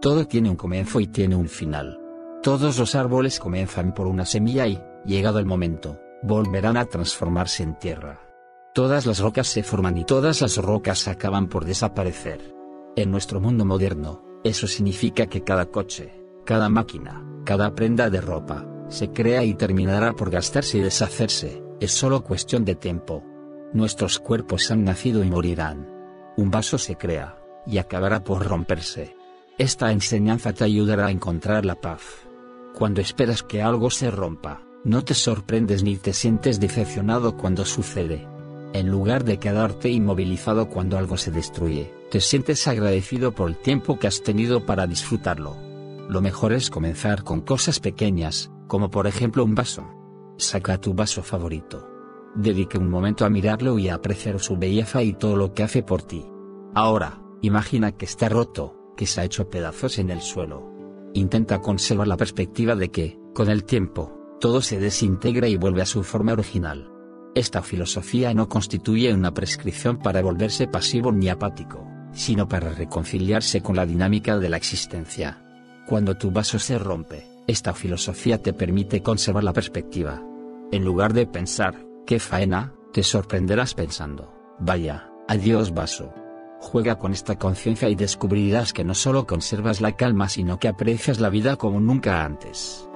Todo tiene un comienzo y tiene un final. Todos los árboles comienzan por una semilla y, llegado el momento, volverán a transformarse en tierra. Todas las rocas se forman y todas las rocas acaban por desaparecer. En nuestro mundo moderno, eso significa que cada coche, cada máquina, cada prenda de ropa, se crea y terminará por gastarse y deshacerse, es solo cuestión de tiempo. Nuestros cuerpos han nacido y morirán. Un vaso se crea, y acabará por romperse. Esta enseñanza te ayudará a encontrar la paz. Cuando esperas que algo se rompa, no te sorprendes ni te sientes decepcionado cuando sucede. En lugar de quedarte inmovilizado cuando algo se destruye, te sientes agradecido por el tiempo que has tenido para disfrutarlo. Lo mejor es comenzar con cosas pequeñas, como por ejemplo un vaso. Saca tu vaso favorito. Dedique un momento a mirarlo y a apreciar su belleza y todo lo que hace por ti. Ahora, imagina que está roto, que se ha hecho pedazos en el suelo. Intenta conservar la perspectiva de que, con el tiempo, todo se desintegra y vuelve a su forma original. Esta filosofía no constituye una prescripción para volverse pasivo ni apático, sino para reconciliarse con la dinámica de la existencia. Cuando tu vaso se rompe, esta filosofía te permite conservar la perspectiva. En lugar de pensar, qué faena, te sorprenderás pensando, vaya, adiós vaso. Juega con esta conciencia y descubrirás que no solo conservas la calma sino que aprecias la vida como nunca antes.